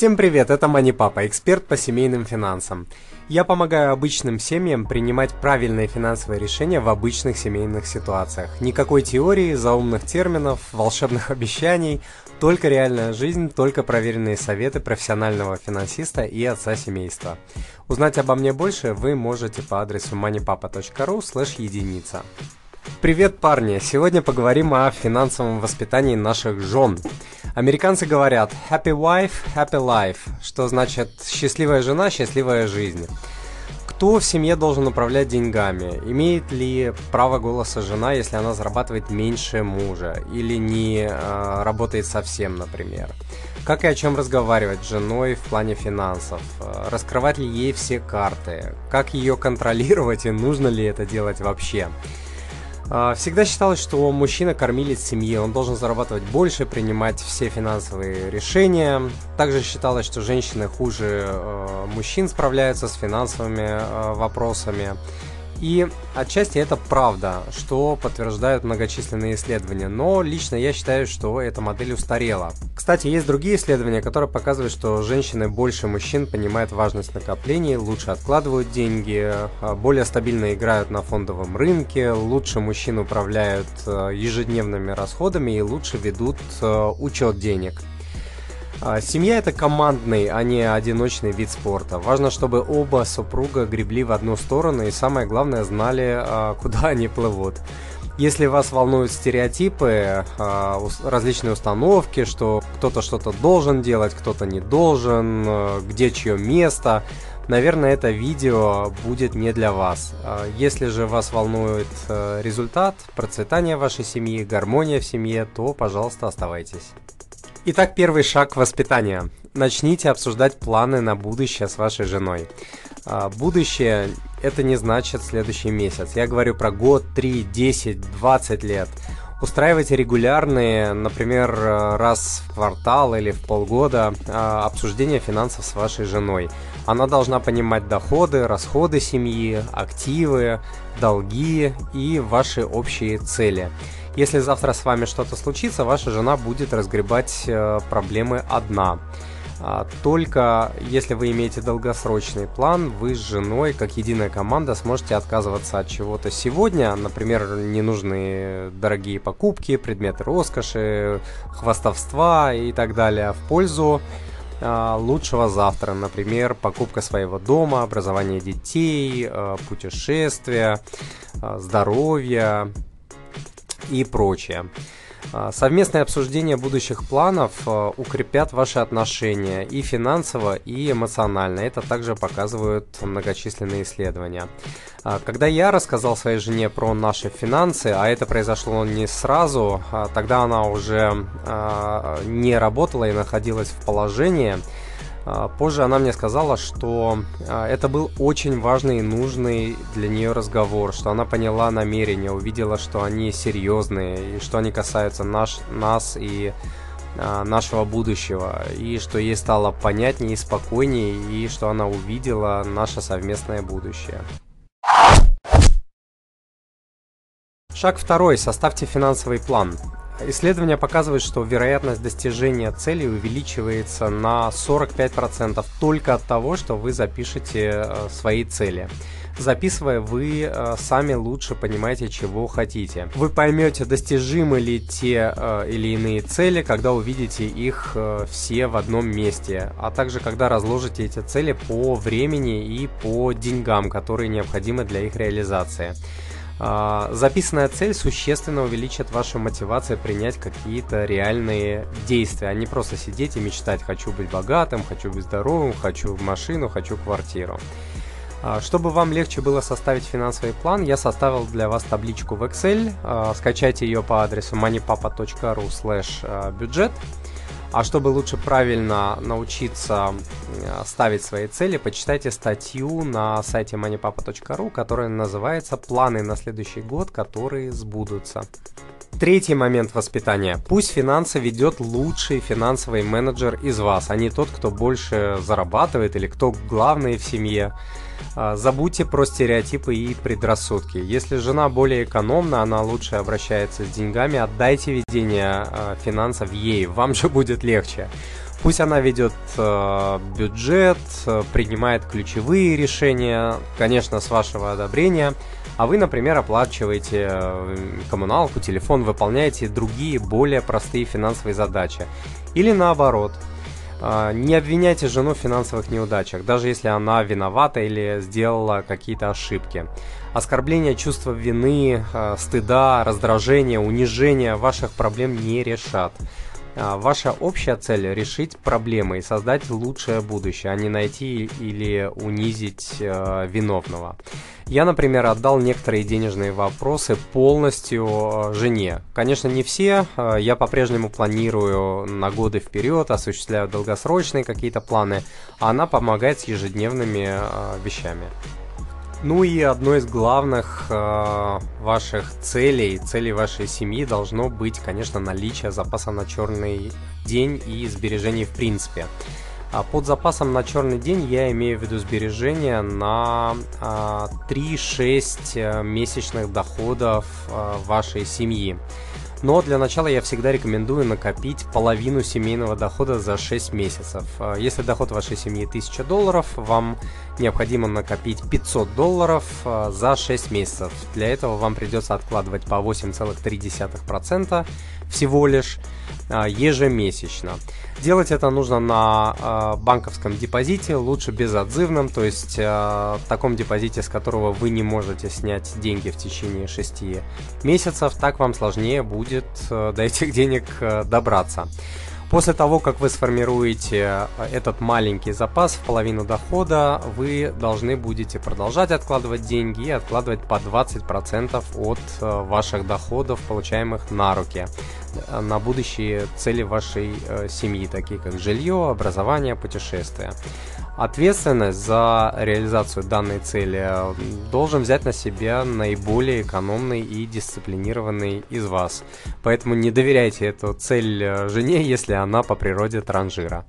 Всем привет, это Мани Папа, эксперт по семейным финансам. Я помогаю обычным семьям принимать правильные финансовые решения в обычных семейных ситуациях. Никакой теории, заумных терминов, волшебных обещаний, только реальная жизнь, только проверенные советы профессионального финансиста и отца семейства. Узнать обо мне больше вы можете по адресу moneypapa.ru единица. Привет, парни! Сегодня поговорим о финансовом воспитании наших жен. Американцы говорят «happy wife, happy life», что значит «счастливая жена, счастливая жизнь». Кто в семье должен управлять деньгами? Имеет ли право голоса жена, если она зарабатывает меньше мужа или не э, работает совсем, например? Как и о чем разговаривать с женой в плане финансов? Раскрывать ли ей все карты? Как ее контролировать и нужно ли это делать вообще? А, всегда считалось, что мужчина кормилец семьи, он должен зарабатывать больше, принимать все финансовые решения. Также считалось, что женщины хуже э, мужчин справляются с финансовыми э, вопросами. И отчасти это правда, что подтверждают многочисленные исследования, но лично я считаю, что эта модель устарела. Кстати, есть другие исследования, которые показывают, что женщины больше мужчин понимают важность накоплений, лучше откладывают деньги, а, более стабильно играют на фондовом рынке, лучше мужчин управляют э, ежедневными расходами и лучше ведут э, учет денег. А, семья это командный, а не одиночный вид спорта. Важно, чтобы оба супруга гребли в одну сторону и самое главное знали, а, куда они плывут. Если вас волнуют стереотипы, а, различные установки, что кто-то что-то должен делать, кто-то не должен, где чье место, наверное, это видео будет не для вас. Если же вас волнует результат, процветание вашей семьи, гармония в семье, то, пожалуйста, оставайтесь. Итак, первый шаг воспитания. Начните обсуждать планы на будущее с вашей женой. А, будущее это не значит следующий месяц. Я говорю про год, 3, 10, 20 лет. Устраивайте регулярные, например, раз в квартал или в полгода а, обсуждения финансов с вашей женой. Она должна понимать доходы, расходы семьи, активы, долги и ваши общие цели. Если завтра с вами что-то случится, ваша жена будет разгребать э, проблемы одна. А, только если вы имеете долгосрочный план, вы с женой, как единая команда, сможете отказываться от чего-то сегодня, например, ненужные дорогие покупки, предметы роскоши, хвастовства и так далее, в пользу а, лучшего завтра, например, покупка своего дома, образование детей, э, путешествия, э, здоровье, и прочее. А, совместное обсуждение будущих планов а, укрепят ваши отношения и финансово, и эмоционально. Это также показывают многочисленные исследования. А, когда я рассказал своей жене про наши финансы, а это произошло не сразу, тогда она уже не работала и находилась в положении, позже она мне сказала, что а, это был очень важный и нужный для нее разговор, что она поняла намерения, увидела, что они серьезные, и что они касаются наш, нас и а, нашего будущего, и что ей стало понятнее и спокойнее, и что она увидела наше совместное будущее. Шаг второй. Составьте финансовый план. Исследования показывают, что вероятность достижения цели увеличивается на 45% только от того, что вы запишете э, свои цели. Записывая, вы э, сами лучше понимаете, чего хотите. Вы поймете, достижимы ли те э, или иные цели, когда увидите их все в одном месте, а также когда разложите эти цели по времени и по деньгам, которые необходимы для их реализации. А, записанная цель существенно увеличит вашу мотивацию принять какие-то реальные действия, а не просто сидеть и мечтать «хочу быть богатым», «хочу быть здоровым», «хочу машину», «хочу квартиру». А, чтобы вам легче было составить финансовый план, я составил для вас табличку в Excel. А, скачайте ее по адресу moneypapa.ru бюджет. А чтобы лучше правильно научиться ставить свои цели, почитайте статью на сайте moneypapa.ru, которая называется «Планы на следующий год, которые сбудутся». Третий момент воспитания. Пусть финансы ведет лучший финансовый менеджер из вас, а не тот, кто больше зарабатывает или кто главный в семье. А, забудьте про стереотипы и предрассудки. Если жена более экономна, она лучше обращается с деньгами, отдайте ведение а, финансов ей, вам же будет легче. Пусть она ведет э, бюджет, принимает ключевые решения, конечно, с вашего одобрения, а вы, например, оплачиваете коммуналку, телефон, выполняете другие более простые финансовые задачи. Или наоборот, не обвиняйте жену в финансовых неудачах, даже если она виновата или сделала какие-то ошибки. Оскорбление чувства вины, э, стыда, раздражения, унижения ваших проблем не решат. А, ваша общая цель – решить проблемы и создать лучшее будущее, а не найти или унизить э, виновного. Я, например, отдал некоторые денежные вопросы полностью э, жене. Конечно, не все. Э, я по-прежнему планирую на годы вперед, осуществляю долгосрочные какие-то планы, а она помогает с ежедневными э, вещами. Ну и одной из главных э, ваших целей, целей вашей семьи должно быть, конечно, наличие запаса на черный день и сбережений в принципе. А под запасом на черный день я имею в виду сбережения на э, 3-6 э, месячных доходов э, вашей семьи. Но для начала я всегда рекомендую накопить половину семейного дохода за 6 месяцев. А, если доход вашей семьи 1000 долларов, вам необходимо накопить 500 долларов а, за 6 месяцев. Для этого вам придется откладывать по 8,3% всего лишь а, ежемесячно. Делать это нужно на банковском депозите, лучше безотзывном, то есть таком депозите, с которого вы не можете снять деньги в течение 6 месяцев, так вам сложнее будет э, до этих денег э, добраться. После того, как вы сформируете э, этот маленький запас в половину дохода, вы должны будете продолжать откладывать деньги и откладывать по 20% от ваших доходов, получаемых на руки, на будущие цели вашей семьи, такие как жилье, образование, путешествия. Ответственность за реализацию данной цели должен взять на себя наиболее экономный и дисциплинированный из вас. Поэтому не доверяйте эту цель э, жене, если она по природе транжира.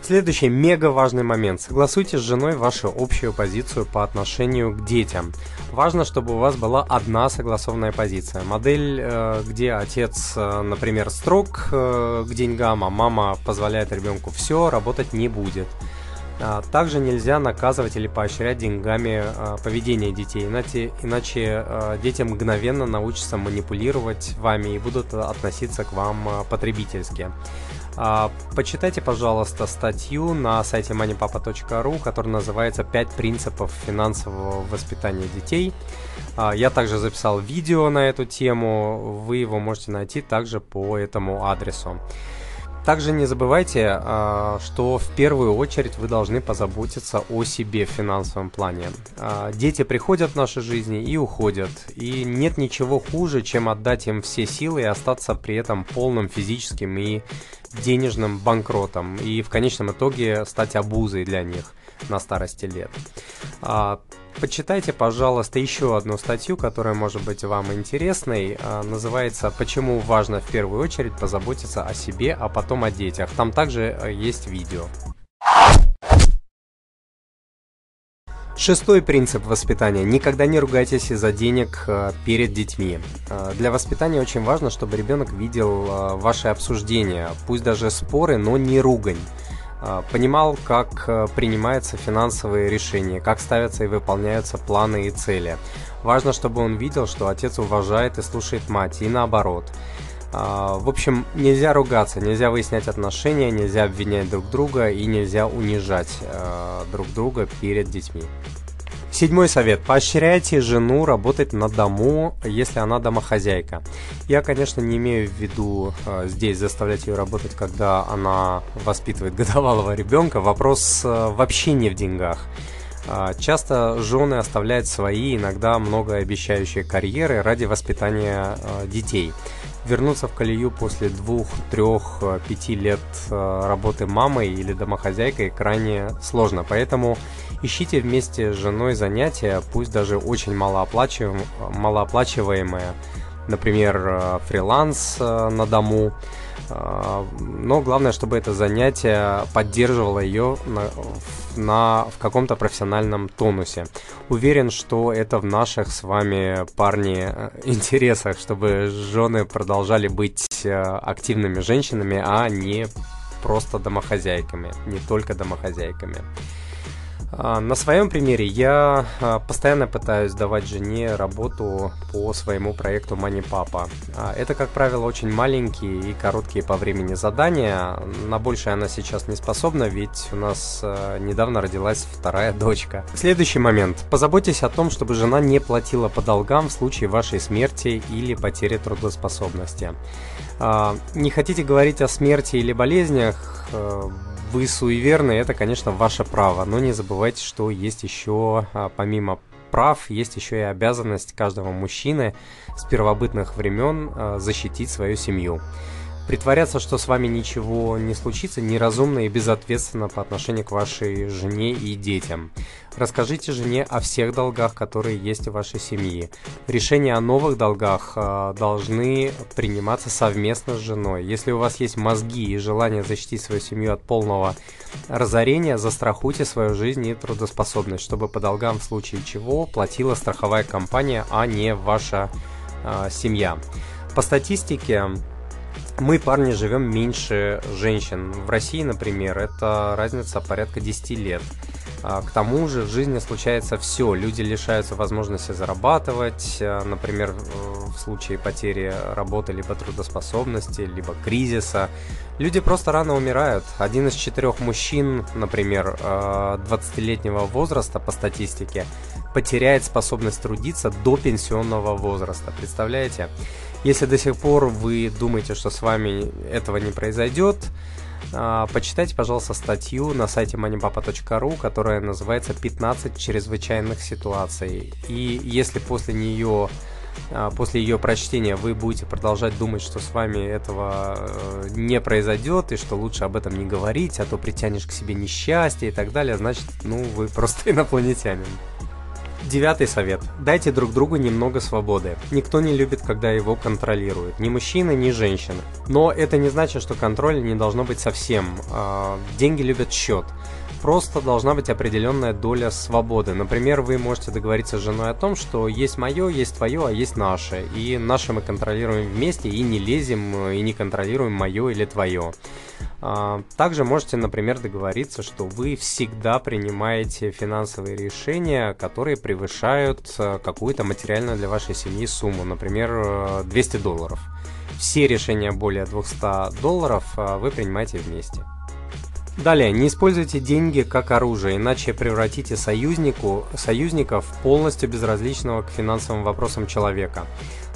Следующий мега важный момент. Согласуйте с женой вашу общую позицию по отношению к детям. Важно, чтобы у вас была одна согласованная позиция. Модель, э, где отец, э, например, строг к деньгам, а мама позволяет ребенку все, работать не будет. А, также нельзя наказывать или поощрять деньгами а, поведение детей, иначе, иначе а, дети мгновенно научатся манипулировать вами и будут относиться к вам потребительски. Почитайте, пожалуйста, статью на сайте moneypapa.ru, которая называется «5 принципов финансового воспитания детей». Я также записал видео на эту тему, вы его можете найти также по этому адресу. Также не забывайте, а, что в первую очередь вы должны позаботиться о себе в финансовом плане. А, дети приходят в наши жизни и уходят, и нет ничего хуже, чем отдать им все силы и остаться при этом полным физическим и денежным банкротом, и в конечном итоге стать обузой для них на старости лет. А, почитайте, пожалуйста, еще одну статью, которая может быть вам интересной. А, называется «Почему важно в первую очередь позаботиться о себе, а потом о детях». Там также э, есть видео. Шестой принцип воспитания. Никогда не ругайтесь из-за денег э, перед детьми. Э, для воспитания очень важно, чтобы ребенок видел ваши обсуждения, пусть даже споры, но не ругань. Понимал, как э, принимаются финансовые решения, как ставятся и выполняются планы и цели. Важно, чтобы он видел, что отец уважает и слушает мать, и наоборот. А, в общем, нельзя ругаться, нельзя выяснять отношения, нельзя обвинять друг друга и нельзя унижать э, друг друга перед детьми. Седьмой совет. Поощряйте жену работать на дому, если она домохозяйка. Я, конечно, не имею в виду э, здесь заставлять ее работать, когда она воспитывает годовалого ребенка. Вопрос э, вообще не в деньгах. Э, часто жены оставляют свои, иногда многообещающие карьеры ради воспитания э, детей вернуться в колею после двух, трех, э, пяти лет э, работы мамой или домохозяйкой крайне сложно. Поэтому ищите вместе с женой занятия, пусть даже очень малооплачиваемые, малооплачиваемые например, э, фриланс на дому, но главное, чтобы это занятие поддерживало ее на, на, в каком-то профессиональном тонусе. Уверен, что это в наших с вами, парни, интересах, чтобы жены продолжали быть активными женщинами, а не просто домохозяйками, не только домохозяйками. А, на своем примере я а, постоянно пытаюсь давать жене работу по своему проекту Money Papa. А, это, как правило, очень маленькие и короткие по времени задания. На большее она сейчас не способна, ведь у нас недавно родилась вторая дочка. Следующий момент. Позаботьтесь о том, чтобы жена не платила по долгам в случае вашей смерти или потери трудоспособности. Не хотите говорить о смерти или болезнях? Вы суеверны, это, конечно, ваше право, но не забывайте, что есть еще, а, помимо прав, есть еще и обязанность каждого мужчины с первобытных времен а, защитить свою семью. Притворяться, что с вами ничего не случится, неразумно и безответственно по отношению к вашей жене и детям. Расскажите жене о всех долгах, которые есть у вашей семьи. Решения о новых долгах э, должны приниматься совместно с женой. Если у вас есть мозги и желание защитить свою семью от полного разорения, застрахуйте свою жизнь и трудоспособность, чтобы по долгам в случае чего платила страховая компания, а не ваша э, семья. По статистике, мы, парни, живем меньше женщин. В России, например, это разница порядка 10 лет. А, к тому же в жизни случается все. Люди лишаются возможности зарабатывать, а, например, в случае потери работы, либо трудоспособности, либо кризиса. Люди просто рано умирают. Один из четырех мужчин, например, 20-летнего а, возраста по статистике, потеряет способность трудиться до пенсионного возраста. Представляете? Если до сих пор вы думаете, что с вами этого не произойдет, а, почитайте, пожалуйста, статью на сайте moneypapa.ru, которая называется «15 чрезвычайных ситуаций». И если после нее а, после ее прочтения вы будете продолжать думать, что с вами этого э, не произойдет и что лучше об этом не говорить, а то притянешь к себе несчастье и так далее, значит, ну, вы просто инопланетянин. Девятый совет. Дайте друг другу немного свободы. Никто не любит, когда его контролируют. Ни мужчина, ни женщина. Но это не значит, что контроля не должно быть совсем. А, деньги любят счет. Просто должна быть определенная доля свободы. Например, вы можете договориться с женой о том, что есть мое, есть твое, а есть наше. И наше мы контролируем вместе и не лезем, и не контролируем мое или твое. А, также можете, например, договориться, что вы всегда принимаете финансовые решения, которые превышают э, какую-то материальную для вашей семьи сумму, например, 200 э, долларов. Все решения более 200 долларов э, вы принимаете вместе. Далее, не используйте деньги как оружие, иначе превратите союзнику, союзников полностью безразличного к финансовым вопросам человека.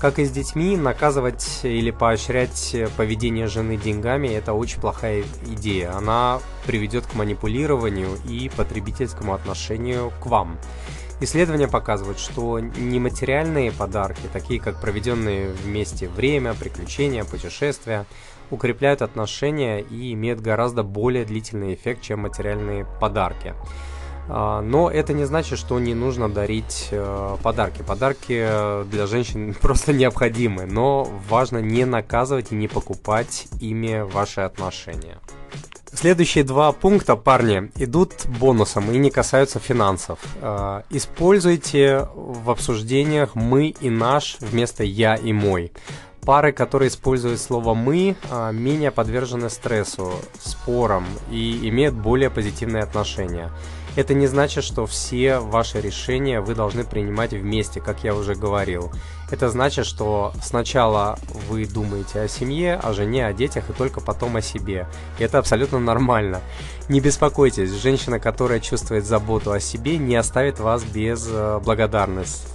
Как и с детьми, наказывать или поощрять поведение жены деньгами – это очень плохая идея. Она приведет к манипулированию и потребительскому отношению к вам. Исследования показывают, что нематериальные подарки, такие как проведенные вместе время, приключения, путешествия, укрепляют отношения и имеют гораздо более длительный эффект, чем материальные подарки. А, но это не значит, что не нужно дарить э, подарки. Подарки для женщин просто необходимы, но важно не наказывать и не покупать ими ваши отношения. Следующие два пункта, парни, идут бонусом и не касаются финансов. А, используйте в обсуждениях «мы» и «наш» вместо «я» и «мой». Пары, которые используют слово «мы», менее подвержены стрессу, спорам и имеют более позитивные отношения. Это не значит, что все ваши решения вы должны принимать вместе, как я уже говорил. Это значит, что сначала вы думаете о семье, о жене, о детях и только потом о себе. И это абсолютно нормально. Не беспокойтесь, женщина, которая чувствует заботу о себе, не оставит вас без э, благодарности.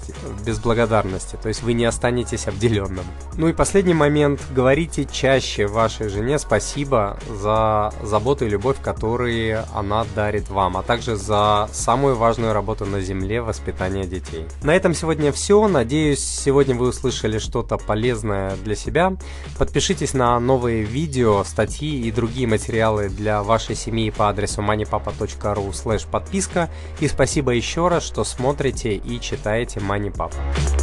Без благодарности, то есть вы не останетесь обделенным. Ну и последний момент. Говорите чаще вашей жене спасибо за заботу и любовь, которые она дарит вам, а также за самую важную работу на земле воспитание детей. На этом сегодня все. Надеюсь, сегодня сегодня вы услышали что-то полезное для себя. Подпишитесь на новые видео, статьи и другие материалы для вашей семьи по адресу moneypapa.ru подписка. И спасибо еще раз, что смотрите и читаете MoneyPapa.